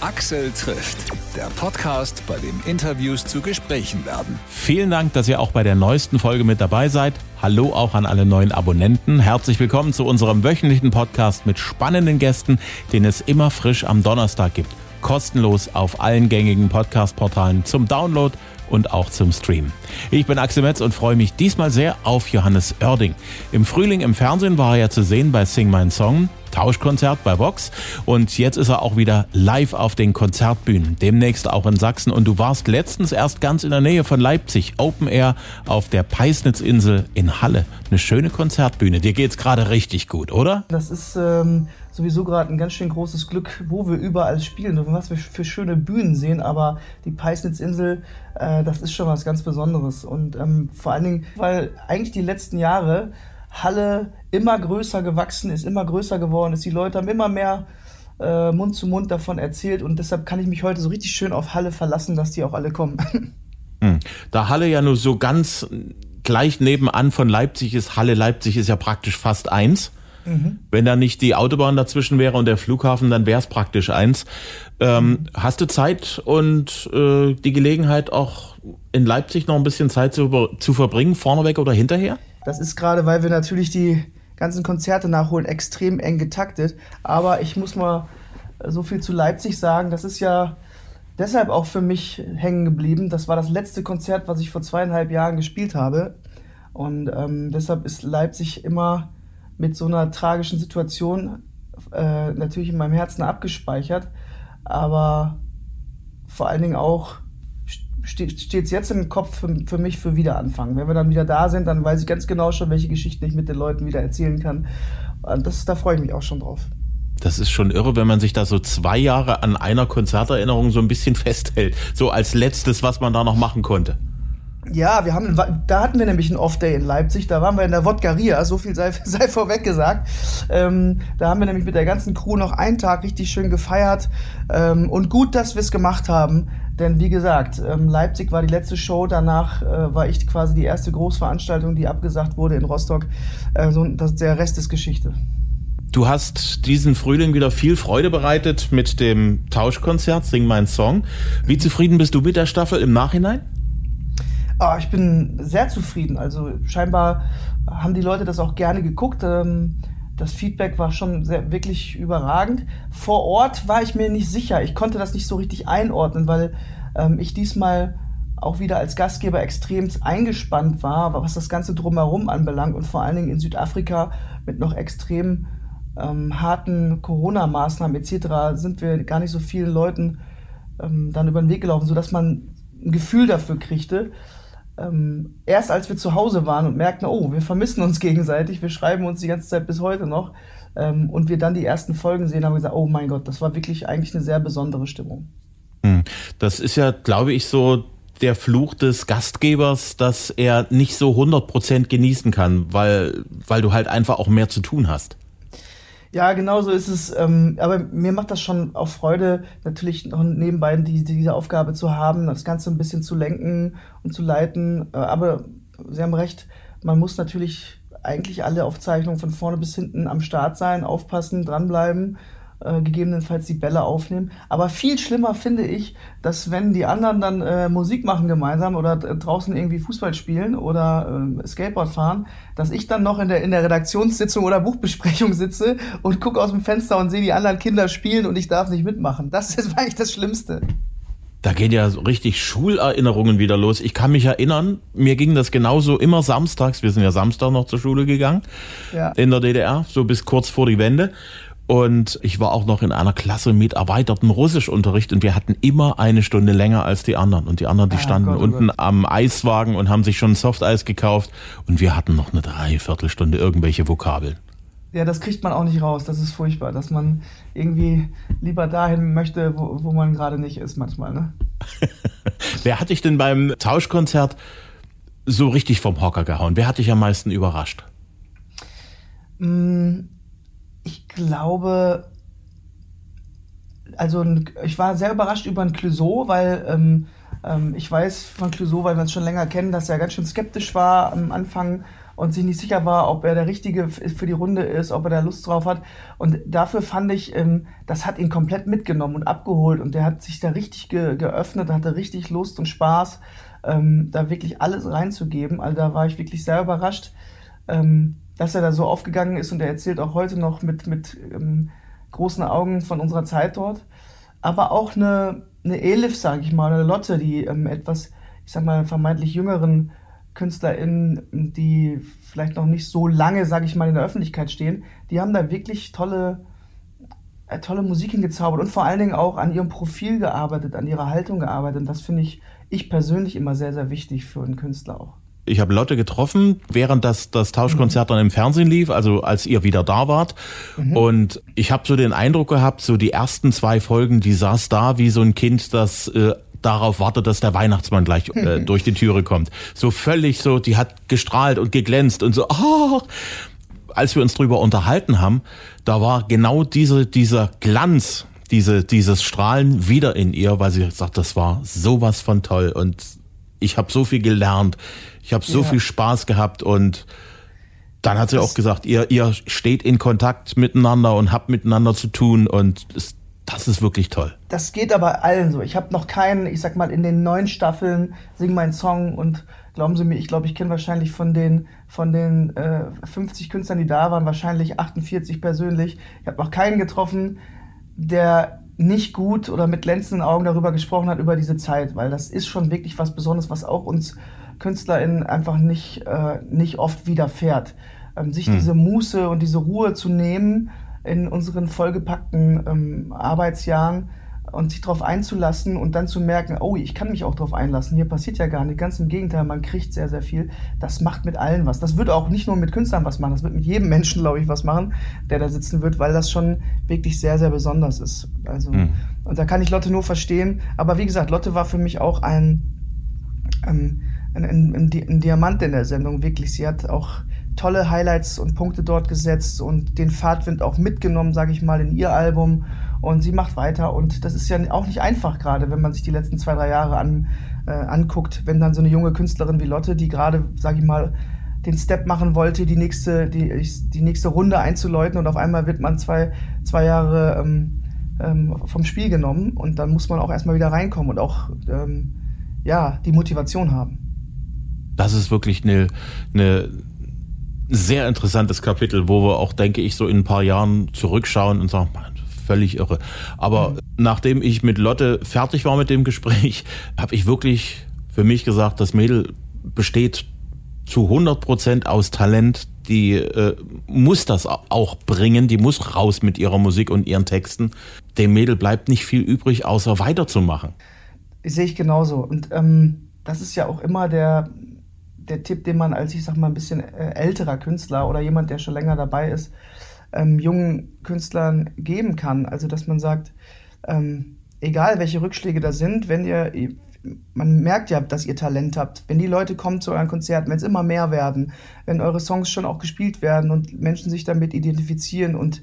Axel trifft, der Podcast, bei dem Interviews zu Gesprächen werden. Vielen Dank, dass ihr auch bei der neuesten Folge mit dabei seid. Hallo auch an alle neuen Abonnenten. Herzlich willkommen zu unserem wöchentlichen Podcast mit spannenden Gästen, den es immer frisch am Donnerstag gibt. Kostenlos auf allen gängigen Podcast-Portalen zum Download und auch zum Stream. Ich bin Axel Metz und freue mich diesmal sehr auf Johannes Oerding. Im Frühling im Fernsehen war er ja zu sehen bei Sing My Song. Tauschkonzert bei Vox. Und jetzt ist er auch wieder live auf den Konzertbühnen, demnächst auch in Sachsen. Und du warst letztens erst ganz in der Nähe von Leipzig, Open Air auf der Peisnitzinsel in Halle. Eine schöne Konzertbühne, dir geht's gerade richtig gut, oder? Das ist ähm, sowieso gerade ein ganz schön großes Glück, wo wir überall spielen und was wir für schöne Bühnen sehen, aber die Peisnitzinsel, äh, das ist schon was ganz Besonderes. Und ähm, vor allen Dingen, weil eigentlich die letzten Jahre Halle immer größer gewachsen ist, immer größer geworden ist. Die Leute haben immer mehr äh, Mund zu Mund davon erzählt und deshalb kann ich mich heute so richtig schön auf Halle verlassen, dass die auch alle kommen. Hm. Da Halle ja nur so ganz gleich nebenan von Leipzig ist, Halle Leipzig ist ja praktisch fast eins. Mhm. Wenn da nicht die Autobahn dazwischen wäre und der Flughafen, dann wäre es praktisch eins. Ähm. Hast du Zeit und äh, die Gelegenheit auch in Leipzig noch ein bisschen Zeit zu, zu verbringen, vorneweg oder hinterher? Das ist gerade, weil wir natürlich die ganzen Konzerte nachholen, extrem eng getaktet. Aber ich muss mal so viel zu Leipzig sagen. Das ist ja deshalb auch für mich hängen geblieben. Das war das letzte Konzert, was ich vor zweieinhalb Jahren gespielt habe. Und ähm, deshalb ist Leipzig immer mit so einer tragischen Situation äh, natürlich in meinem Herzen abgespeichert. Aber vor allen Dingen auch steht es jetzt im Kopf für, für, mich für Wiederanfang. Wenn wir dann wieder da sind, dann weiß ich ganz genau schon, welche Geschichten ich mit den Leuten wieder erzählen kann. Und das, da freue ich mich auch schon drauf. Das ist schon irre, wenn man sich da so zwei Jahre an einer Konzerterinnerung so ein bisschen festhält. So als letztes, was man da noch machen konnte. Ja, wir haben, da hatten wir nämlich einen Off-Day in Leipzig, da waren wir in der Wodgaria, so viel sei, sei vorweg gesagt. Ähm, da haben wir nämlich mit der ganzen Crew noch einen Tag richtig schön gefeiert. Ähm, und gut, dass wir es gemacht haben, denn wie gesagt, ähm, Leipzig war die letzte Show, danach äh, war ich quasi die erste Großveranstaltung, die abgesagt wurde in Rostock. Äh, so, das, der Rest ist Geschichte. Du hast diesen Frühling wieder viel Freude bereitet mit dem Tauschkonzert Sing Mein Song. Wie zufrieden bist du mit der Staffel im Nachhinein? Oh, ich bin sehr zufrieden. Also scheinbar haben die Leute das auch gerne geguckt. Ähm, das Feedback war schon sehr, wirklich überragend. Vor Ort war ich mir nicht sicher. Ich konnte das nicht so richtig einordnen, weil ähm, ich diesmal auch wieder als Gastgeber extrem eingespannt war, was das Ganze drumherum anbelangt und vor allen Dingen in Südafrika mit noch extrem ähm, harten Corona-Maßnahmen etc. sind wir gar nicht so vielen Leuten ähm, dann über den Weg gelaufen, sodass man ein Gefühl dafür kriegte ähm, erst als wir zu Hause waren und merkten, oh, wir vermissen uns gegenseitig, wir schreiben uns die ganze Zeit bis heute noch ähm, und wir dann die ersten Folgen sehen, haben wir gesagt, oh mein Gott, das war wirklich eigentlich eine sehr besondere Stimmung. Hm. Das ist ja, glaube ich, so der Fluch des Gastgebers, dass er nicht so 100% genießen kann, weil, weil du halt einfach auch mehr zu tun hast. Ja, genau so ist es. Ähm, aber mir macht das schon auch Freude, natürlich noch nebenbei die, diese Aufgabe zu haben, das Ganze ein bisschen zu lenken und zu leiten. Äh, aber Sie haben recht, man muss natürlich eigentlich alle Aufzeichnungen von vorne bis hinten am Start sein, aufpassen, dranbleiben äh, gegebenenfalls die Bälle aufnehmen. Aber viel schlimmer finde ich, dass wenn die anderen dann äh, Musik machen gemeinsam oder draußen irgendwie Fußball spielen oder äh, Skateboard fahren, dass ich dann noch in der, in der Redaktionssitzung oder Buchbesprechung sitze und gucke aus dem Fenster und sehe die anderen Kinder spielen und ich darf nicht mitmachen. Das ist eigentlich das Schlimmste. Da gehen ja so richtig Schulerinnerungen wieder los. Ich kann mich erinnern, mir ging das genauso immer samstags. Wir sind ja Samstag noch zur Schule gegangen ja. in der DDR, so bis kurz vor die Wende. Und ich war auch noch in einer Klasse mit erweitertem Russischunterricht und wir hatten immer eine Stunde länger als die anderen. Und die anderen, die ah, standen Gott, oh unten Gott. am Eiswagen und haben sich schon Softeis gekauft und wir hatten noch eine Dreiviertelstunde irgendwelche Vokabeln. Ja, das kriegt man auch nicht raus. Das ist furchtbar, dass man irgendwie lieber dahin möchte, wo, wo man gerade nicht ist manchmal. Ne? Wer hat dich denn beim Tauschkonzert so richtig vom Hocker gehauen? Wer hat dich am meisten überrascht? Mmh ich glaube, also ich war sehr überrascht über ein Clouseau, weil ähm, ähm, ich weiß von Clouseau, weil wir uns schon länger kennen, dass er ganz schön skeptisch war am Anfang und sich nicht sicher war, ob er der Richtige für die Runde ist, ob er da Lust drauf hat. Und dafür fand ich, ähm, das hat ihn komplett mitgenommen und abgeholt und der hat sich da richtig ge geöffnet, hatte richtig Lust und Spaß, ähm, da wirklich alles reinzugeben. Also da war ich wirklich sehr überrascht, ähm, dass er da so aufgegangen ist und er erzählt auch heute noch mit, mit ähm, großen Augen von unserer Zeit dort. Aber auch eine, eine Elif, sage ich mal, eine Lotte, die ähm, etwas, ich sag mal, vermeintlich jüngeren KünstlerInnen, die vielleicht noch nicht so lange, sage ich mal, in der Öffentlichkeit stehen, die haben da wirklich tolle, äh, tolle Musik hingezaubert und vor allen Dingen auch an ihrem Profil gearbeitet, an ihrer Haltung gearbeitet. Und das finde ich, ich persönlich immer sehr, sehr wichtig für einen Künstler auch. Ich habe Lotte getroffen, während das, das Tauschkonzert mhm. dann im Fernsehen lief, also als ihr wieder da wart. Mhm. Und ich habe so den Eindruck gehabt, so die ersten zwei Folgen, die saß da wie so ein Kind, das äh, darauf wartet, dass der Weihnachtsmann gleich äh, durch die Türe kommt. So völlig so, die hat gestrahlt und geglänzt und so, oh, als wir uns drüber unterhalten haben, da war genau diese, dieser Glanz, diese, dieses Strahlen wieder in ihr, weil sie sagt, das war sowas von toll und ich habe so viel gelernt, ich habe so ja. viel Spaß gehabt und dann hat sie das auch gesagt, ihr, ihr steht in Kontakt miteinander und habt miteinander zu tun und es, das ist wirklich toll. Das geht aber allen so. Ich habe noch keinen, ich sag mal, in den neun Staffeln Sing mein Song und glauben Sie mir, ich glaube, ich kenne wahrscheinlich von den, von den äh, 50 Künstlern, die da waren, wahrscheinlich 48 persönlich. Ich habe noch keinen getroffen, der nicht gut oder mit glänzenden Augen darüber gesprochen hat, über diese Zeit, weil das ist schon wirklich was Besonderes, was auch uns KünstlerInnen einfach nicht, äh, nicht oft widerfährt. Ähm, sich hm. diese Muße und diese Ruhe zu nehmen, in unseren vollgepackten ähm, Arbeitsjahren und sich darauf einzulassen und dann zu merken, oh, ich kann mich auch darauf einlassen, hier passiert ja gar nicht. Ganz im Gegenteil, man kriegt sehr, sehr viel. Das macht mit allen was. Das wird auch nicht nur mit Künstlern was machen, das wird mit jedem Menschen, glaube ich, was machen, der da sitzen wird, weil das schon wirklich sehr, sehr besonders ist. Also, mhm. und da kann ich Lotte nur verstehen. Aber wie gesagt, Lotte war für mich auch ein, ähm, ein, ein, ein, ein Diamant in der Sendung, wirklich. Sie hat auch tolle Highlights und Punkte dort gesetzt und den Fahrtwind auch mitgenommen, sage ich mal, in ihr Album. Und sie macht weiter. Und das ist ja auch nicht einfach gerade, wenn man sich die letzten zwei, drei Jahre an, äh, anguckt, wenn dann so eine junge Künstlerin wie Lotte, die gerade, sage ich mal, den Step machen wollte, die nächste, die, die nächste Runde einzuläuten und auf einmal wird man zwei, zwei Jahre ähm, ähm, vom Spiel genommen und dann muss man auch erstmal wieder reinkommen und auch ähm, ja, die Motivation haben. Das ist wirklich eine, eine sehr interessantes Kapitel, wo wir auch, denke ich, so in ein paar Jahren zurückschauen und sagen, völlig irre. Aber mhm. nachdem ich mit Lotte fertig war mit dem Gespräch, habe ich wirklich für mich gesagt, das Mädel besteht zu 100 Prozent aus Talent. Die äh, muss das auch bringen, die muss raus mit ihrer Musik und ihren Texten. Dem Mädel bleibt nicht viel übrig, außer weiterzumachen. Sehe ich genauso. Und ähm, das ist ja auch immer der, der Tipp, den man als, ich sag mal, ein bisschen äh, älterer Künstler oder jemand, der schon länger dabei ist, ähm, jungen Künstlern geben kann. Also, dass man sagt, ähm, egal welche Rückschläge da sind, wenn ihr, man merkt ja, dass ihr Talent habt. Wenn die Leute kommen zu euren Konzerten, wenn es immer mehr werden, wenn eure Songs schon auch gespielt werden und Menschen sich damit identifizieren und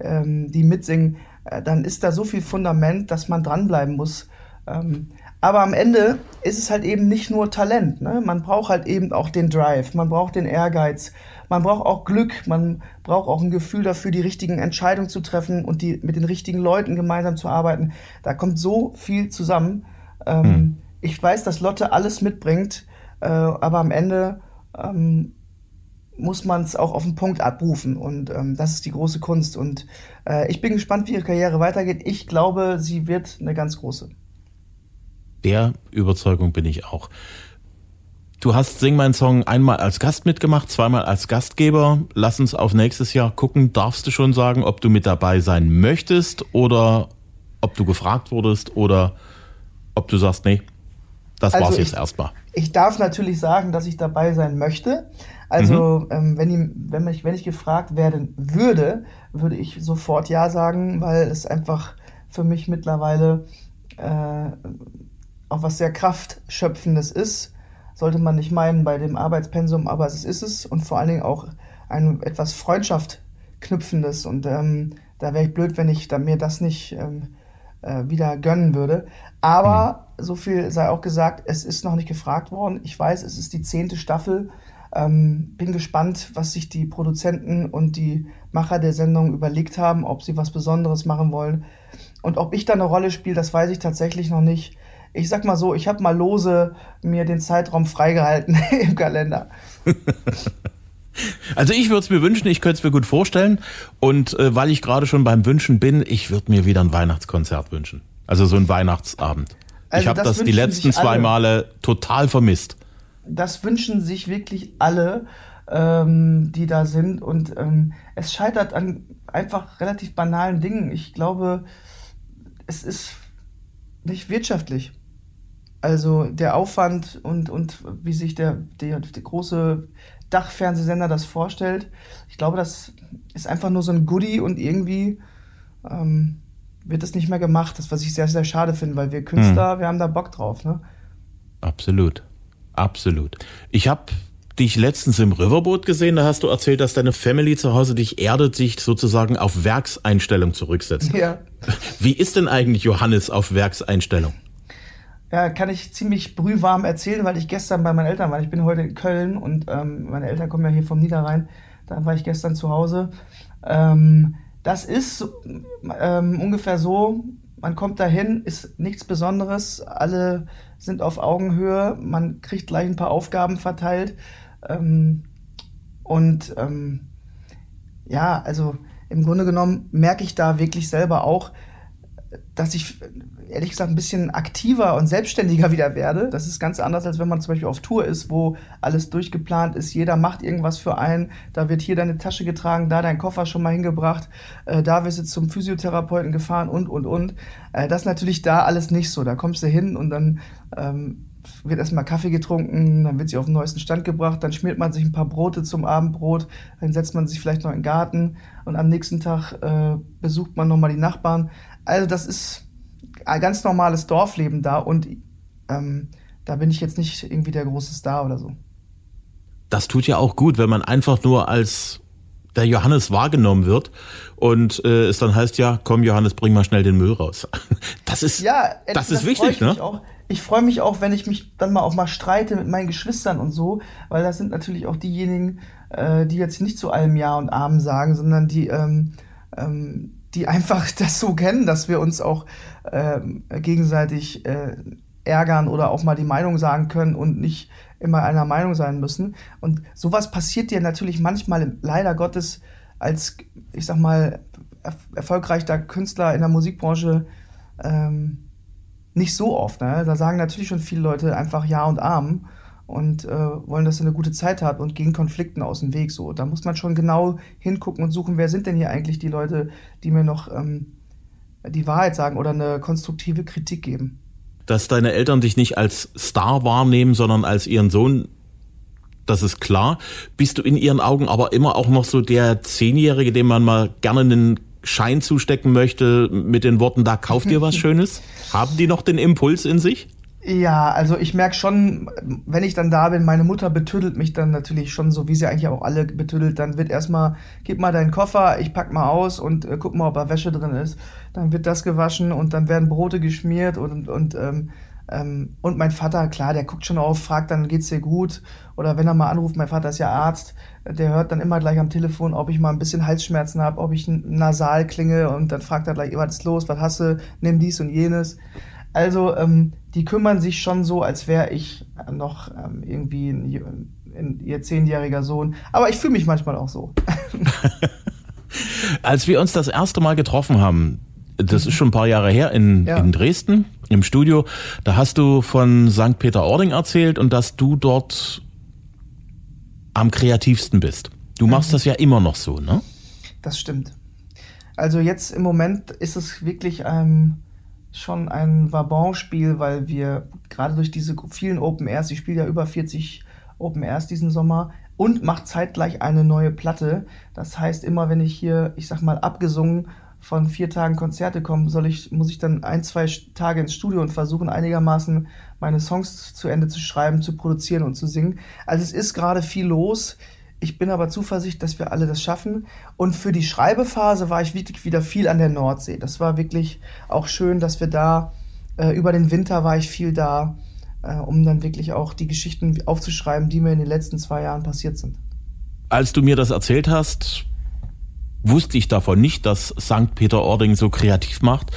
ähm, die mitsingen, äh, dann ist da so viel Fundament, dass man dranbleiben muss. Ähm, aber am Ende ist es halt eben nicht nur Talent. Ne? Man braucht halt eben auch den Drive, man braucht den Ehrgeiz, man braucht auch Glück, man braucht auch ein Gefühl dafür, die richtigen Entscheidungen zu treffen und die mit den richtigen Leuten gemeinsam zu arbeiten. Da kommt so viel zusammen. Ähm, hm. Ich weiß, dass Lotte alles mitbringt, äh, aber am Ende ähm, muss man es auch auf den Punkt abrufen. Und ähm, das ist die große Kunst. Und äh, ich bin gespannt, wie ihre Karriere weitergeht. Ich glaube, sie wird eine ganz große. Der Überzeugung bin ich auch. Du hast Sing mein Song einmal als Gast mitgemacht, zweimal als Gastgeber. Lass uns auf nächstes Jahr gucken. Darfst du schon sagen, ob du mit dabei sein möchtest oder ob du gefragt wurdest oder ob du sagst, nee, das also war's jetzt erstmal. Ich darf natürlich sagen, dass ich dabei sein möchte. Also, mhm. ähm, wenn, ich, wenn, ich, wenn ich gefragt werden würde, würde ich sofort Ja sagen, weil es einfach für mich mittlerweile äh, auch was sehr Kraftschöpfendes ist. Sollte man nicht meinen bei dem Arbeitspensum, aber es ist es und vor allen Dingen auch ein etwas Freundschaft knüpfendes. Und ähm, da wäre ich blöd, wenn ich da mir das nicht ähm, äh, wieder gönnen würde. Aber mhm. so viel sei auch gesagt, es ist noch nicht gefragt worden. Ich weiß, es ist die zehnte Staffel. Ähm, bin gespannt, was sich die Produzenten und die Macher der Sendung überlegt haben, ob sie was Besonderes machen wollen. Und ob ich da eine Rolle spiele, das weiß ich tatsächlich noch nicht. Ich sag mal so, ich habe mal lose mir den Zeitraum freigehalten im Kalender. Also ich würde es mir wünschen, ich könnte es mir gut vorstellen. Und äh, weil ich gerade schon beim Wünschen bin, ich würde mir wieder ein Weihnachtskonzert wünschen. Also so ein Weihnachtsabend. Also ich habe das, das die letzten zwei Male total vermisst. Das wünschen sich wirklich alle, ähm, die da sind. Und ähm, es scheitert an einfach relativ banalen Dingen. Ich glaube, es ist nicht wirtschaftlich. Also der Aufwand und, und wie sich der, der, der große Dachfernsehsender das vorstellt, ich glaube, das ist einfach nur so ein Goodie und irgendwie ähm, wird das nicht mehr gemacht. Das, was ich sehr, sehr schade finde, weil wir Künstler, hm. wir haben da Bock drauf. Ne? Absolut. Absolut. Ich habe dich letztens im Riverboot gesehen, da hast du erzählt, dass deine Family zu Hause dich erdet, sich sozusagen auf Werkseinstellung zurücksetzt. Ja. Wie ist denn eigentlich Johannes auf Werkseinstellung? Ja, kann ich ziemlich brühwarm erzählen, weil ich gestern bei meinen Eltern war. Ich bin heute in Köln und ähm, meine Eltern kommen ja hier vom Niederrhein. Da war ich gestern zu Hause. Ähm, das ist ähm, ungefähr so, man kommt dahin, ist nichts Besonderes, alle sind auf Augenhöhe, man kriegt gleich ein paar Aufgaben verteilt. Ähm, und ähm, ja, also im Grunde genommen merke ich da wirklich selber auch, dass ich ehrlich gesagt ein bisschen aktiver und selbstständiger wieder werde. Das ist ganz anders, als wenn man zum Beispiel auf Tour ist, wo alles durchgeplant ist. Jeder macht irgendwas für einen. Da wird hier deine Tasche getragen, da dein Koffer schon mal hingebracht, äh, da wirst du zum Physiotherapeuten gefahren und, und, und. Äh, das ist natürlich da alles nicht so. Da kommst du hin und dann ähm, wird erstmal Kaffee getrunken, dann wird sie auf den neuesten Stand gebracht, dann schmiert man sich ein paar Brote zum Abendbrot, dann setzt man sich vielleicht noch in den Garten und am nächsten Tag äh, besucht man nochmal die Nachbarn. Also das ist ein ganz normales Dorfleben da und ähm, da bin ich jetzt nicht irgendwie der große Star oder so. Das tut ja auch gut, wenn man einfach nur als der Johannes wahrgenommen wird und äh, es dann heißt ja, komm Johannes, bring mal schnell den Müll raus. Das ist ja, das ist wichtig, ne? Auch. Ich freue mich auch, wenn ich mich dann mal auch mal streite mit meinen Geschwistern und so, weil das sind natürlich auch diejenigen, äh, die jetzt nicht zu allem Ja und Amen sagen, sondern die ähm, ähm, die einfach das so kennen, dass wir uns auch äh, gegenseitig äh, ärgern oder auch mal die Meinung sagen können und nicht immer einer Meinung sein müssen. Und sowas passiert dir natürlich manchmal leider Gottes als, ich sag mal, er erfolgreicher Künstler in der Musikbranche ähm, nicht so oft. Ne? Da sagen natürlich schon viele Leute einfach Ja und Amen und äh, wollen, dass er eine gute Zeit hat und gehen Konflikten aus dem Weg. So, da muss man schon genau hingucken und suchen, wer sind denn hier eigentlich die Leute, die mir noch ähm, die Wahrheit sagen oder eine konstruktive Kritik geben. Dass deine Eltern dich nicht als Star wahrnehmen, sondern als ihren Sohn, das ist klar. Bist du in ihren Augen aber immer auch noch so der Zehnjährige, dem man mal gerne einen Schein zustecken möchte mit den Worten, da kauft ihr was Schönes? Haben die noch den Impuls in sich? Ja, also ich merke schon, wenn ich dann da bin, meine Mutter betüdelt mich dann natürlich schon so, wie sie eigentlich auch alle betüdelt. Dann wird erstmal, gib mal deinen Koffer, ich pack mal aus und äh, guck mal, ob da Wäsche drin ist. Dann wird das gewaschen und dann werden Brote geschmiert und, und, ähm, ähm, und mein Vater, klar, der guckt schon auf, fragt dann, geht's dir gut? Oder wenn er mal anruft, mein Vater ist ja Arzt, der hört dann immer gleich am Telefon, ob ich mal ein bisschen Halsschmerzen habe, ob ich nasal klinge und dann fragt er gleich, was ist los, was hast du, nimm dies und jenes. Also ähm, die kümmern sich schon so, als wäre ich noch ähm, irgendwie ein, ein, ihr zehnjähriger Sohn. Aber ich fühle mich manchmal auch so. als wir uns das erste Mal getroffen haben, das ist schon ein paar Jahre her in, ja. in Dresden im Studio, da hast du von St. Peter-Ording erzählt und dass du dort am kreativsten bist. Du machst mhm. das ja immer noch so, ne? Das stimmt. Also jetzt im Moment ist es wirklich ähm, schon ein Vabon-Spiel, weil wir gerade durch diese vielen Open Airs, ich spiele ja über 40 Open Airs diesen Sommer und mache zeitgleich eine neue Platte. Das heißt, immer wenn ich hier, ich sag mal, abgesungen von vier Tagen Konzerte komme, soll ich, muss ich dann ein, zwei Tage ins Studio und versuchen einigermaßen meine Songs zu Ende zu schreiben, zu produzieren und zu singen. Also es ist gerade viel los. Ich bin aber zuversichtlich, dass wir alle das schaffen. Und für die Schreibephase war ich wirklich wieder viel an der Nordsee. Das war wirklich auch schön, dass wir da, äh, über den Winter war ich viel da. äh, um dann wirklich auch die Geschichten aufzuschreiben, die mir in den letzten zwei Jahren passiert sind. Als du mir das erzählt hast, wusste ich davon nicht, dass St. Peter-Ording so kreativ macht.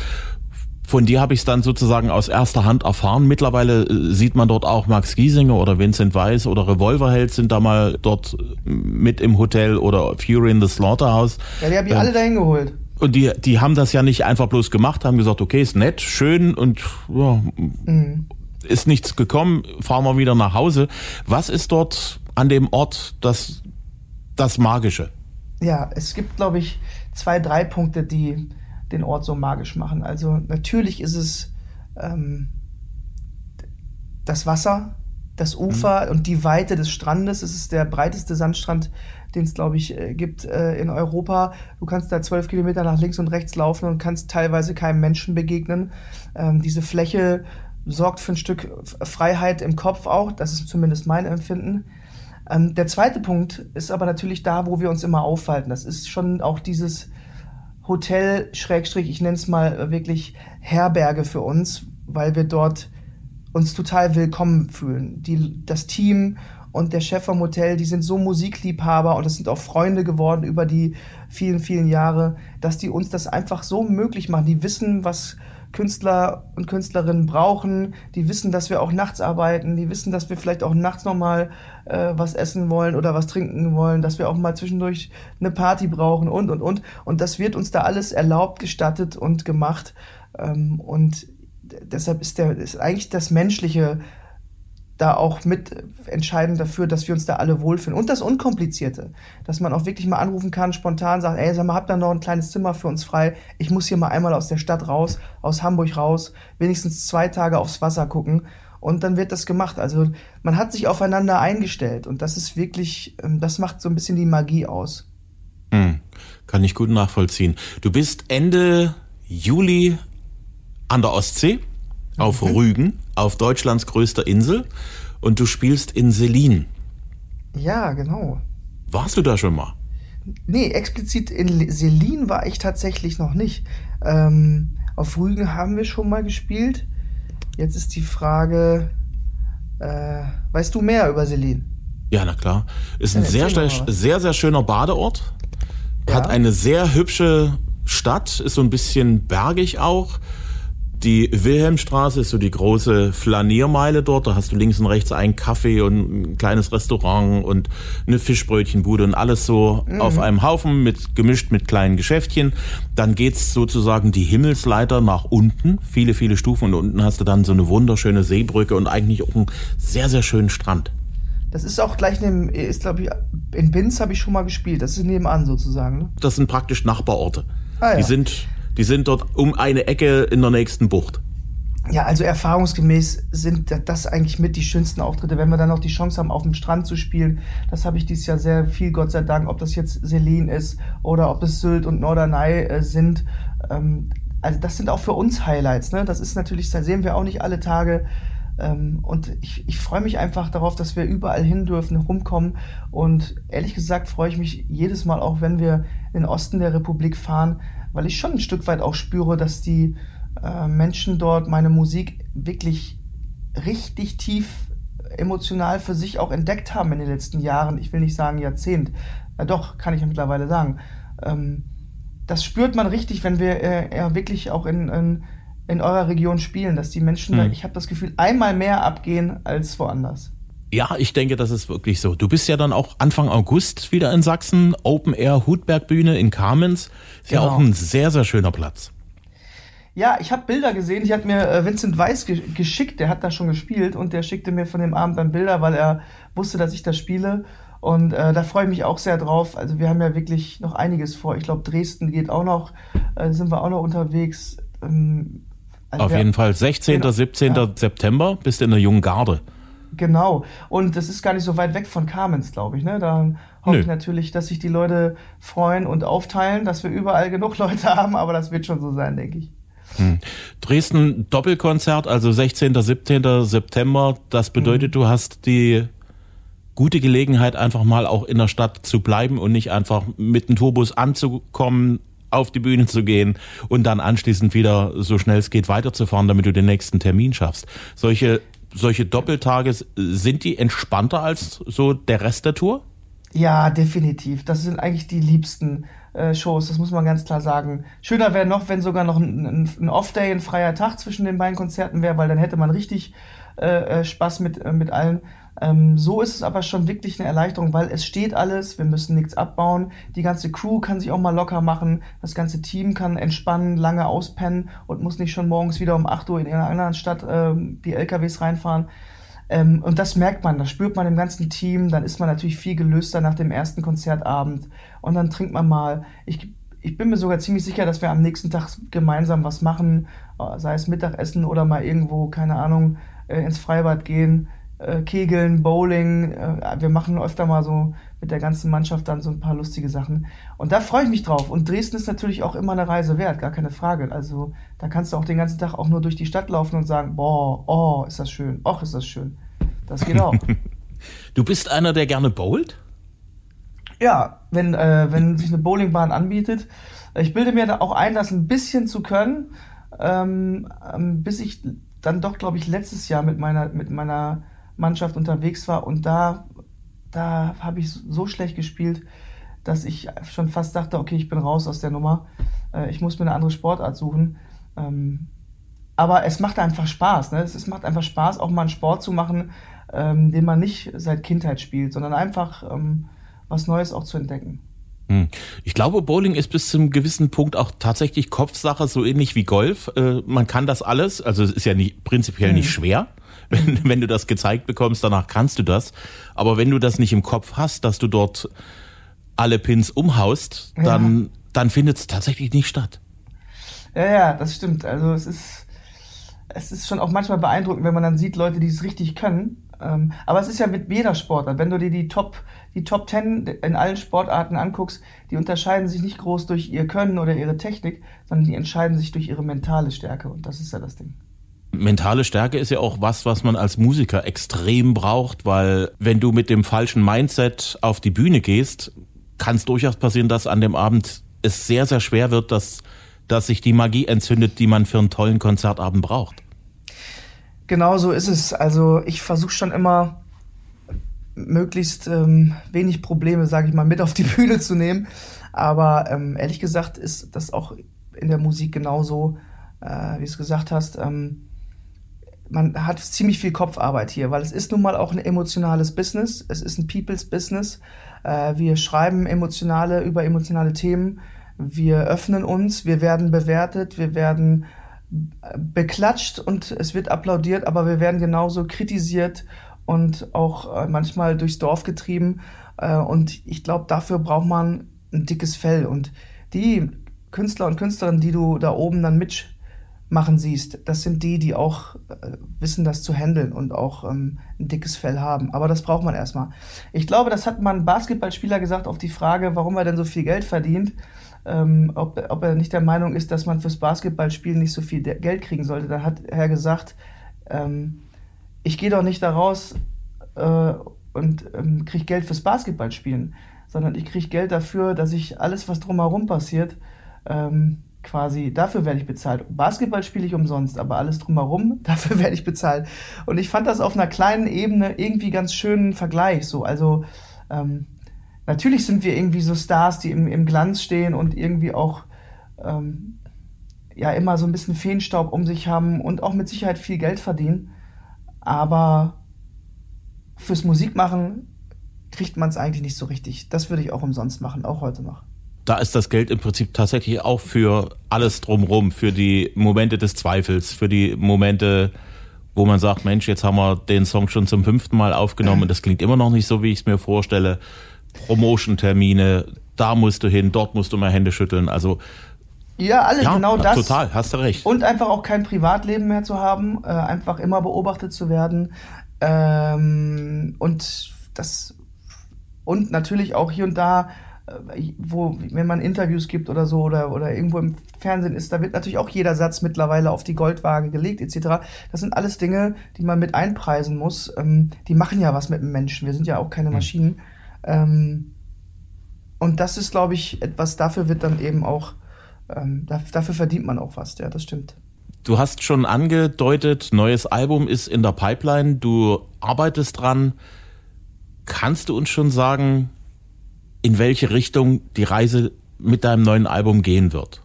Von dir habe ich es dann sozusagen aus erster Hand erfahren. Mittlerweile äh, sieht man dort auch Max Giesinger oder Vincent Weiss oder Revolverheld sind da mal dort äh, mit im Hotel oder Fury in the Slaughterhouse. Ja, die habe ich ähm, alle dahin geholt. Und die, die haben das ja nicht einfach bloß gemacht, haben gesagt, okay, ist nett, schön und ja, mhm. ist nichts gekommen, fahren wir wieder nach Hause. Was ist dort an dem Ort das, das Magische? Ja, es gibt, glaube ich, zwei, drei Punkte, die den Ort so magisch machen. Also natürlich ist es ähm, das Wasser, das Ufer mhm. und die Weite des Strandes. Es ist der breiteste Sandstrand, den es, glaube ich, äh, gibt äh, in Europa. Du kannst da zwölf Kilometer nach links und rechts laufen und kannst teilweise keinem Menschen begegnen. Ähm, diese Fläche sorgt für ein Stück Freiheit im Kopf auch. Das ist zumindest mein Empfinden. Ähm, der zweite Punkt ist aber natürlich da, wo wir uns immer aufhalten. Das ist schon auch dieses Hotel, Schrägstrich, ich nenne es mal wirklich Herberge für uns, weil wir dort uns total willkommen fühlen. Die, das Team und der Chef vom Hotel, die sind so Musikliebhaber und das sind auch Freunde geworden über die vielen, vielen Jahre, dass die uns das einfach so möglich machen. Die wissen, was Künstler und Künstlerinnen brauchen. Die wissen, dass wir auch nachts arbeiten. Die wissen, dass wir vielleicht auch nachts nochmal äh, was essen wollen oder was trinken wollen, dass wir auch mal zwischendurch eine Party brauchen und, und, und. Und das wird uns da alles erlaubt, gestattet und gemacht. Ähm, und deshalb ist, der, ist eigentlich das Menschliche da auch mit entscheidend dafür, dass wir uns da alle wohlfühlen. Und das Unkomplizierte, dass man auch wirklich mal anrufen kann, spontan sagt, ey, sag mal, habt ihr noch ein kleines Zimmer für uns frei? Ich muss hier mal einmal aus der Stadt raus, aus Hamburg raus, wenigstens zwei Tage aufs Wasser gucken. Und dann wird das gemacht. Also man hat sich aufeinander eingestellt und das ist wirklich, ähm, das macht so ein bisschen die Magie aus. Hm, kann ich gut nachvollziehen. Du bist Ende Juli an der Ostsee auf mhm. Rügen, auf Deutschlands größter Insel. Und du spielst in Selin. Ja, genau. Warst du da schon mal? Nee, explizit in Selin war ich tatsächlich noch nicht. Ähm, auf Rügen haben wir schon mal gespielt. Jetzt ist die Frage, äh, weißt du mehr über Selin? Ja, na klar. Ist ein ja, sehr, sehr, sehr, sehr schöner Badeort. Ja. Hat eine sehr hübsche Stadt, ist so ein bisschen bergig auch. Die Wilhelmstraße ist so die große Flaniermeile dort. Da hast du links und rechts einen Kaffee und ein kleines Restaurant und eine Fischbrötchenbude und alles so mhm. auf einem Haufen mit gemischt mit kleinen Geschäftchen. Dann geht's sozusagen die Himmelsleiter nach unten, viele, viele Stufen und unten hast du dann so eine wunderschöne Seebrücke und eigentlich auch einen sehr, sehr schönen Strand. Das ist auch gleich neben, ist glaube ich, in Binz habe ich schon mal gespielt. Das ist nebenan sozusagen. Ne? Das sind praktisch Nachbarorte. Ah, ja. Die sind die sind dort um eine Ecke in der nächsten Bucht. Ja, also erfahrungsgemäß sind das eigentlich mit die schönsten Auftritte, wenn wir dann noch die Chance haben, auf dem Strand zu spielen. Das habe ich dieses Jahr sehr viel, Gott sei Dank, ob das jetzt Selin ist oder ob es Sylt und Norderney äh, sind. Ähm, also das sind auch für uns Highlights. Ne? Das ist natürlich, da sehen wir auch nicht alle Tage. Ähm, und ich, ich freue mich einfach darauf, dass wir überall hin dürfen, rumkommen. Und ehrlich gesagt freue ich mich jedes Mal auch, wenn wir in den Osten der Republik fahren, weil ich schon ein Stück weit auch spüre, dass die äh, Menschen dort meine Musik wirklich richtig tief emotional für sich auch entdeckt haben in den letzten Jahren. Ich will nicht sagen Jahrzehnt. Ja, doch, kann ich ja mittlerweile sagen. Ähm, das spürt man richtig, wenn wir äh, ja wirklich auch in, in, in, eurer Region spielen, dass die Menschen, hm. da, ich habe das Gefühl, einmal mehr abgehen als woanders. Ja, ich denke, das ist wirklich so. Du bist ja dann auch Anfang August wieder in Sachsen, Open Air Hutbergbühne in Kamenz. Ist genau. ja auch ein sehr, sehr schöner Platz. Ja, ich habe Bilder gesehen, die hat mir äh, Vincent Weiss ge geschickt, der hat da schon gespielt und der schickte mir von dem Abend dann Bilder, weil er wusste, dass ich da spiele. Und äh, da freue ich mich auch sehr drauf. Also wir haben ja wirklich noch einiges vor. Ich glaube, Dresden geht auch noch, äh, sind wir auch noch unterwegs. Ähm, also Auf jeden Fall 16. Genau, 17. Ja. September bist du in der jungen Garde. Genau. Und das ist gar nicht so weit weg von Kamenz, glaube ich. Ne? Da hoffe ich natürlich, dass sich die Leute freuen und aufteilen, dass wir überall genug Leute haben, aber das wird schon so sein, denke ich. Hm. Dresden Doppelkonzert, also 16. 17. September. Das bedeutet, mhm. du hast die gute Gelegenheit, einfach mal auch in der Stadt zu bleiben und nicht einfach mit dem Tourbus anzukommen, auf die Bühne zu gehen und dann anschließend wieder so schnell es geht weiterzufahren, damit du den nächsten Termin schaffst. Solche solche Doppeltage, sind die entspannter als so der Rest der Tour? Ja, definitiv. Das sind eigentlich die liebsten äh, Shows, das muss man ganz klar sagen. Schöner wäre noch, wenn sogar noch ein, ein, Off-Day, ein freier Tag zwischen den beiden Konzerten wäre, weil dann hätte man richtig äh, äh Spaß mit, äh, mit allen. Ähm, so ist es aber schon wirklich eine Erleichterung, weil es steht alles, wir müssen nichts abbauen. Die ganze Crew kann sich auch mal locker machen, das ganze Team kann entspannen, lange auspennen und muss nicht schon morgens wieder um 8 Uhr in einer anderen Stadt ähm, die LKWs reinfahren. Ähm, und das merkt man, das spürt man im ganzen Team. Dann ist man natürlich viel gelöster nach dem ersten Konzertabend. Und dann trinkt man mal. Ich, ich bin mir sogar ziemlich sicher, dass wir am nächsten Tag gemeinsam was machen, äh, sei es Mittagessen oder mal irgendwo, keine Ahnung, äh, ins Freibad gehen äh, Kegeln, Bowling. Äh, wir machen öfter mal so mit der ganzen Mannschaft dann so ein paar lustige Sachen. Und da freue ich mich drauf. Und Dresden ist natürlich auch immer eine Reise wert, gar keine Frage. Also da kannst du auch den ganzen Tag auch nur durch die Stadt laufen und sagen, boah, oh, ist das schön, och, ist das schön. Das geht auch. du bist einer, der gerne bowlt? Ja, wenn, äh, wenn sich eine Bowlingbahn anbietet. Ich bilde mir da auch ein, das ein bisschen zu können, ähm, ähm bis ich dann doch, glaube ich, letztes Jahr mit meiner, mit meiner Mannschaft unterwegs war und da, da habe ich so schlecht gespielt, dass ich schon fast dachte, okay, ich bin raus aus der Nummer. Äh, ich muss mir eine andere Sportart suchen. Ähm, aber es macht einfach Spaß. Ne? Es, macht einfach Spaß, auch mal einen Sport zu machen, ähm, den man nicht seit Kindheit spielt, sondern einfach ähm, was Neues auch zu entdecken. Hm. Ich glaube, Bowling ist bis zum gewissen Punkt auch tatsächlich Kopfsache, so ähnlich wie Golf. Äh, man kann das alles, also es ist ja nicht, prinzipiell nicht hm. schwer. Wenn, wenn du das gezeigt bekommst, danach kannst du das. Aber wenn du das nicht im Kopf hast, dass du dort alle Pins umhaust, dann, ja. dann findet es tatsächlich nicht statt. Ja, ja, das stimmt. Also es ist, es ist schon auch manchmal beeindruckend, wenn man dann sieht, Leute, die es richtig können. Ähm, aber es ist ja mit jeder Sportart. Wenn du dir die Top, die Top Ten in allen Sportarten anguckst, die unterscheiden sich nicht groß durch ihr Können oder ihre Technik, sondern die entscheiden sich durch ihre mentale Stärke. Und das ist ja das Ding. Mentale Stärke ist ja auch was, was man als Musiker extrem braucht, weil wenn du mit dem falschen Mindset auf die Bühne gehst, kann es durchaus passieren, dass an dem Abend es sehr, sehr schwer wird, dass, dass sich die Magie entzündet, die man für einen tollen Konzertabend braucht. Genau so ist es. Also ich versuche schon immer möglichst ähm, wenig Probleme, sage ich mal, mit auf die Bühne zu nehmen. Aber ähm, ehrlich gesagt ist das auch in der Musik genauso, äh, wie du es gesagt hast. Ähm, man hat ziemlich viel Kopfarbeit hier, weil es ist nun mal auch ein emotionales Business. Es ist ein People's Business. Äh, wir schreiben emotionale über emotionale Themen. Wir öffnen uns, wir werden bewertet, wir werden äh, beklatscht und es wird applaudiert, aber wir werden genauso kritisiert und auch äh, manchmal durchs Dorf getrieben. Und ich glaube, dafür braucht man ein dickes Fell. Und die Künstler und Künstlerinnen, die du da oben dann mit machen siehst, das sind die, die auch äh, wissen, das zu handeln und auch ähm, ein dickes Fell haben. Aber das braucht man erstmal. Ich glaube, das hat man Basketballspieler gesagt auf die Frage, warum er denn so viel Geld verdient. Ähm, ob, ob er nicht der Meinung ist, dass man fürs Basketballspielen nicht so viel Geld kriegen sollte. Da hat er gesagt, ähm, ich gehe doch nicht da raus äh, und ähm, kriege Geld fürs Basketballspielen, sondern ich kriege Geld dafür, dass ich alles, was drumherum passiert, ähm, quasi, dafür werde ich bezahlt. Basketball spiele ich umsonst, aber alles drumherum, dafür werde ich bezahlt. Und ich fand das auf einer kleinen Ebene irgendwie ganz schönen Vergleich. So, also ähm, natürlich sind wir irgendwie so Stars, die im, im Glanz stehen und irgendwie auch ähm, ja immer so ein bisschen Feenstaub um sich haben und auch mit Sicherheit viel Geld verdienen. Aber fürs Musikmachen kriegt man es eigentlich nicht so richtig. Das würde ich auch umsonst machen, auch heute noch da ist das Geld im Prinzip tatsächlich auch für alles drumrum, für die Momente des Zweifels, für die Momente, wo man sagt, Mensch, jetzt haben wir den Song schon zum fünften Mal aufgenommen und das klingt immer noch nicht so, wie ich es mir vorstelle. Promotion-Termine, da musst du hin, dort musst du mal Hände schütteln. Also ja, alles ja, genau das. Total, hast du recht. Und einfach auch kein Privatleben mehr zu haben, äh, einfach immer beobachtet zu werden. Ähm, und das und natürlich auch hier und da wo, wenn man Interviews gibt oder so oder, oder irgendwo im Fernsehen ist, da wird natürlich auch jeder Satz mittlerweile auf die Goldwaage gelegt etc. Das sind alles Dinge, die man mit einpreisen muss. Ähm, die machen ja was mit dem Menschen. Wir sind ja auch keine hm. Maschinen. Ähm, und das ist, glaube ich, etwas, dafür wird dann eben auch, ähm, dafür verdient man auch was, ja, das stimmt. Du hast schon angedeutet, neues Album ist in der Pipeline, du arbeitest dran. Kannst du uns schon sagen, in welche Richtung die Reise mit deinem neuen Album gehen wird?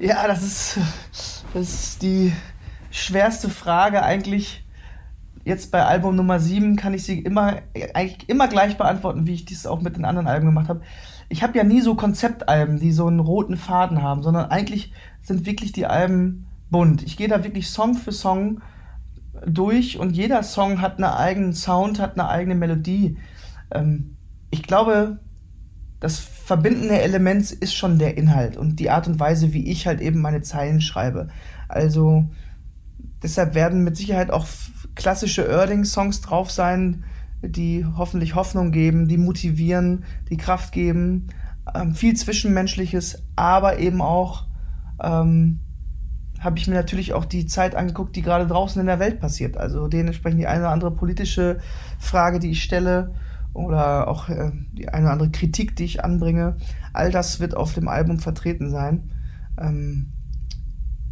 Ja, das ist, das ist die schwerste Frage eigentlich. Jetzt bei Album Nummer 7 kann ich sie immer, eigentlich immer gleich beantworten, wie ich dies auch mit den anderen Alben gemacht habe. Ich habe ja nie so Konzeptalben, die so einen roten Faden haben, sondern eigentlich sind wirklich die Alben bunt. Ich gehe da wirklich Song für Song durch und jeder Song hat einen eigenen Sound, hat eine eigene Melodie. Ähm, ich glaube, das verbindende Element ist schon der Inhalt und die Art und Weise, wie ich halt eben meine Zeilen schreibe. Also deshalb werden mit Sicherheit auch klassische Erding-Songs drauf sein, die hoffentlich Hoffnung geben, die motivieren, die Kraft geben. Ähm, viel Zwischenmenschliches, aber eben auch ähm, habe ich mir natürlich auch die Zeit angeguckt, die gerade draußen in der Welt passiert. Also dementsprechend die eine oder andere politische Frage, die ich stelle oder auch äh, die eine oder andere Kritik, die ich anbringe. All das wird auf dem Album vertreten sein. Ähm,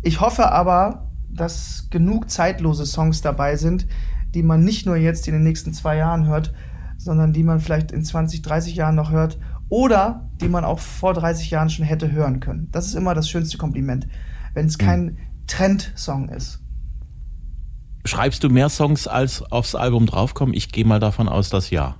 ich hoffe aber, dass genug zeitlose Songs dabei sind, die man nicht nur jetzt in den nächsten zwei Jahren hört, sondern die man vielleicht in 20, 30 Jahren noch hört oder die man auch vor 30 Jahren schon hätte hören können. Das ist immer das schönste Kompliment wenn es hm. kein Trendsong ist. Schreibst du mehr Songs, als aufs Album draufkommen? Ich gehe mal davon aus, dass ja.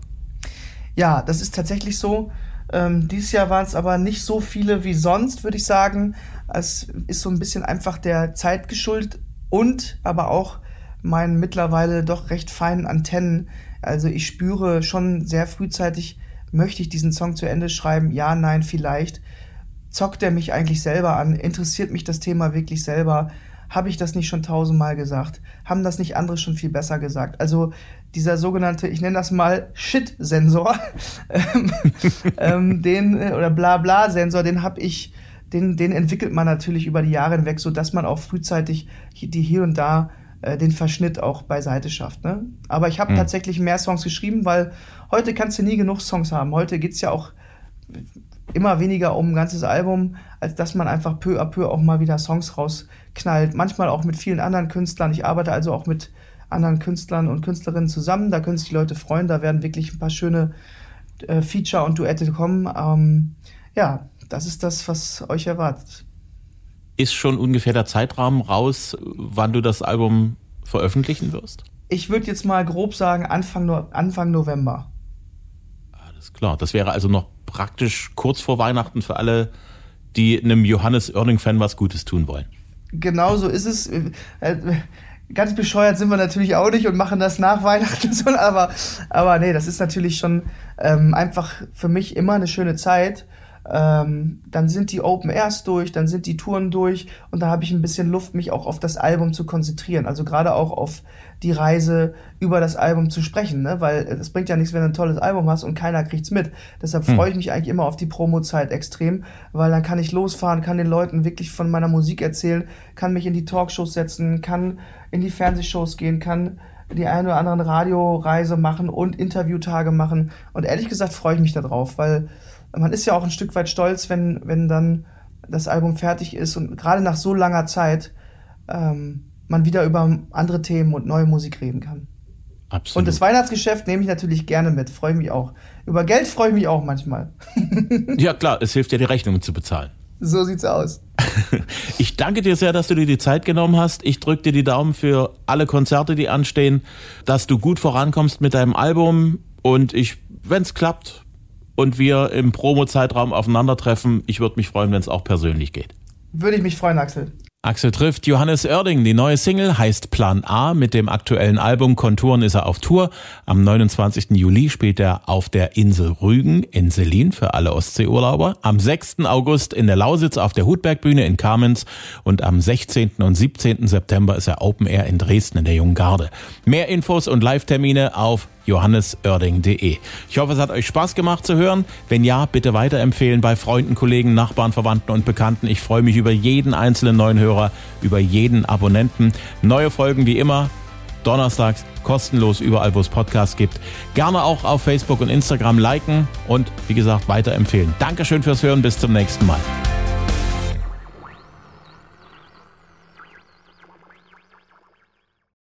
Ja, das ist tatsächlich so. Ähm, dieses Jahr waren es aber nicht so viele wie sonst, würde ich sagen. Es ist so ein bisschen einfach der Zeit geschuldet und aber auch meinen mittlerweile doch recht feinen Antennen. Also ich spüre schon sehr frühzeitig, möchte ich diesen Song zu Ende schreiben? Ja, nein, vielleicht zockt er mich eigentlich selber an? Interessiert mich das Thema wirklich selber? Habe ich das nicht schon tausendmal gesagt? Haben das nicht andere schon viel besser gesagt? Also dieser sogenannte, ich nenne das mal Shit-Sensor, ähm, ähm, den äh, oder Blabla-Sensor, den habe ich, den, den entwickelt man natürlich über die Jahre hinweg, so dass man auch frühzeitig die hier und da äh, den Verschnitt auch beiseite schafft. Ne? Aber ich habe mhm. tatsächlich mehr Songs geschrieben, weil heute kannst du nie genug Songs haben. Heute geht's ja auch immer weniger um ein ganzes Album, als dass man einfach peu à peu auch mal wieder Songs rausknallt. Manchmal auch mit vielen anderen Künstlern. Ich arbeite also auch mit anderen Künstlern und Künstlerinnen zusammen. Da können sich die Leute freuen. Da werden wirklich ein paar schöne äh, Feature und Duette kommen. Ähm, ja, das ist das, was euch erwartet. Ist schon ungefähr der Zeitrahmen raus, wann du das Album veröffentlichen wirst? Ich würde jetzt mal grob sagen Anfang, no Anfang November. Alles klar. Das wäre also noch praktisch kurz vor Weihnachten für alle, die einem Johannes Oerling-Fan was Gutes tun wollen. Genau so ist es. Ganz bescheuert sind wir natürlich auch nicht und machen das nach Weihnachten, aber, aber nee, das ist natürlich schon ähm, einfach für mich immer eine schöne Zeit. Ähm, dann sind die Open Airs durch, dann sind die Touren durch und da habe ich ein bisschen Luft, mich auch auf das Album zu konzentrieren. Also gerade auch auf die Reise über das Album zu sprechen, ne? weil es bringt ja nichts, wenn du ein tolles Album hast und keiner kriegt's mit. Deshalb hm. freue ich mich eigentlich immer auf die Promo-Zeit extrem, weil dann kann ich losfahren, kann den Leuten wirklich von meiner Musik erzählen, kann mich in die Talkshows setzen, kann in die Fernsehshows gehen, kann die eine oder andere Radioreise machen und Interviewtage machen. Und ehrlich gesagt freue ich mich darauf, weil man ist ja auch ein Stück weit stolz, wenn, wenn dann das Album fertig ist und gerade nach so langer Zeit ähm, man wieder über andere Themen und neue Musik reden kann. Absolut. Und das Weihnachtsgeschäft nehme ich natürlich gerne mit, freue mich auch. Über Geld freue ich mich auch manchmal. ja klar, es hilft ja die Rechnungen zu bezahlen. So sieht's aus. Ich danke dir sehr, dass du dir die Zeit genommen hast. Ich drücke dir die Daumen für alle Konzerte, die anstehen, dass du gut vorankommst mit deinem Album und ich, wenn es klappt, und wir im Promo-Zeitraum aufeinandertreffen. Ich würde mich freuen, wenn es auch persönlich geht. Würde ich mich freuen, Axel. Axel trifft Johannes Oerding. Die neue Single heißt Plan A. Mit dem aktuellen Album Konturen ist er auf Tour. Am 29. Juli spielt er auf der Insel Rügen in Selin für alle Ostseeurlauber. Am 6. August in der Lausitz auf der Hutbergbühne in Kamenz. Und am 16. und 17. September ist er Open Air in Dresden in der Jungen Garde. Mehr Infos und Live-Termine auf johannesörding.de. Ich hoffe, es hat euch Spaß gemacht zu hören. Wenn ja, bitte weiterempfehlen bei Freunden, Kollegen, Nachbarn, Verwandten und Bekannten. Ich freue mich über jeden einzelnen neuen Hörer, über jeden Abonnenten. Neue Folgen wie immer donnerstags kostenlos überall, wo es Podcasts gibt. Gerne auch auf Facebook und Instagram liken und wie gesagt weiterempfehlen. Dankeschön fürs Hören. Bis zum nächsten Mal.